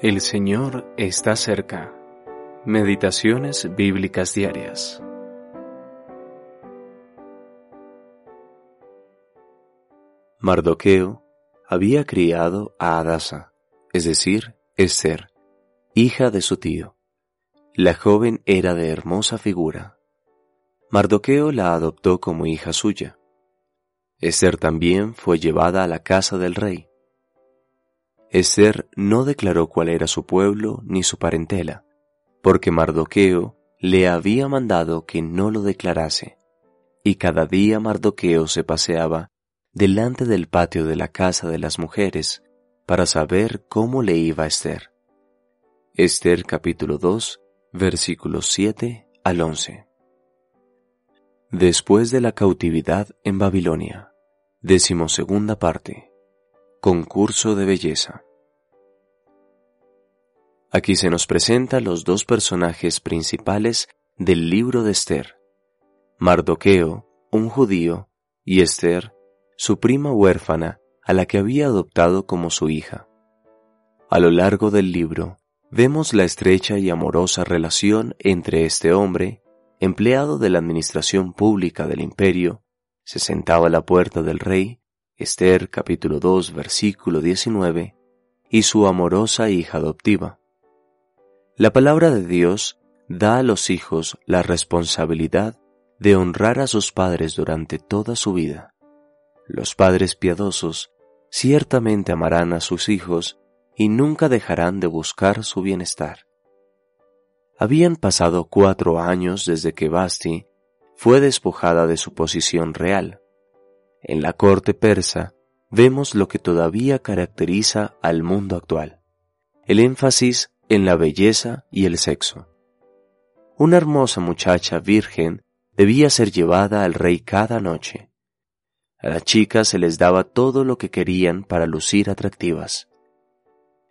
El Señor está cerca. Meditaciones bíblicas diarias. Mardoqueo había criado a Adasa, es decir, Esther, hija de su tío. La joven era de hermosa figura. Mardoqueo la adoptó como hija suya. Esther también fue llevada a la casa del rey Esther no declaró cuál era su pueblo ni su parentela, porque Mardoqueo le había mandado que no lo declarase, y cada día Mardoqueo se paseaba delante del patio de la casa de las mujeres para saber cómo le iba Esther. Esther capítulo 2 versículos 7 al 11. Después de la cautividad en Babilonia, decimosegunda parte. Concurso de belleza. Aquí se nos presenta los dos personajes principales del libro de Esther. Mardoqueo, un judío, y Esther, su prima huérfana, a la que había adoptado como su hija. A lo largo del libro, vemos la estrecha y amorosa relación entre este hombre, empleado de la administración pública del imperio, se sentaba a la puerta del rey, Esther capítulo 2 versículo 19, y su amorosa hija adoptiva. La palabra de Dios da a los hijos la responsabilidad de honrar a sus padres durante toda su vida. Los padres piadosos ciertamente amarán a sus hijos y nunca dejarán de buscar su bienestar. Habían pasado cuatro años desde que Basti fue despojada de su posición real en la corte persa vemos lo que todavía caracteriza al mundo actual, el énfasis en la belleza y el sexo. Una hermosa muchacha virgen debía ser llevada al rey cada noche. A las chicas se les daba todo lo que querían para lucir atractivas.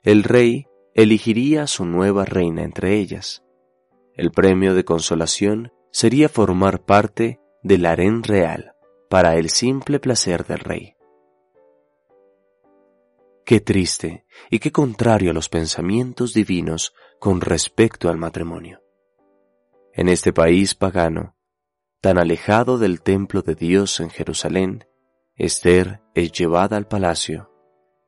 El rey elegiría a su nueva reina entre ellas. El premio de consolación sería formar parte del harén real para el simple placer del rey. Qué triste y qué contrario a los pensamientos divinos con respecto al matrimonio. En este país pagano, tan alejado del templo de Dios en Jerusalén, Esther es llevada al palacio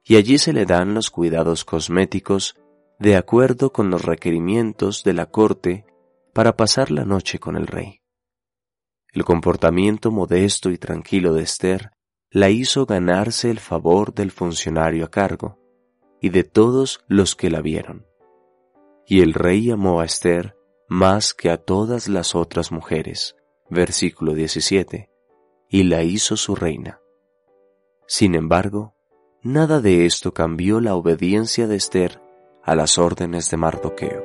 y allí se le dan los cuidados cosméticos de acuerdo con los requerimientos de la corte para pasar la noche con el rey. El comportamiento modesto y tranquilo de Esther la hizo ganarse el favor del funcionario a cargo y de todos los que la vieron. Y el rey amó a Esther más que a todas las otras mujeres, versículo 17, y la hizo su reina. Sin embargo, nada de esto cambió la obediencia de Esther a las órdenes de Mardoqueo.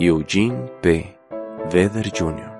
Eugene P. Vedder Jr.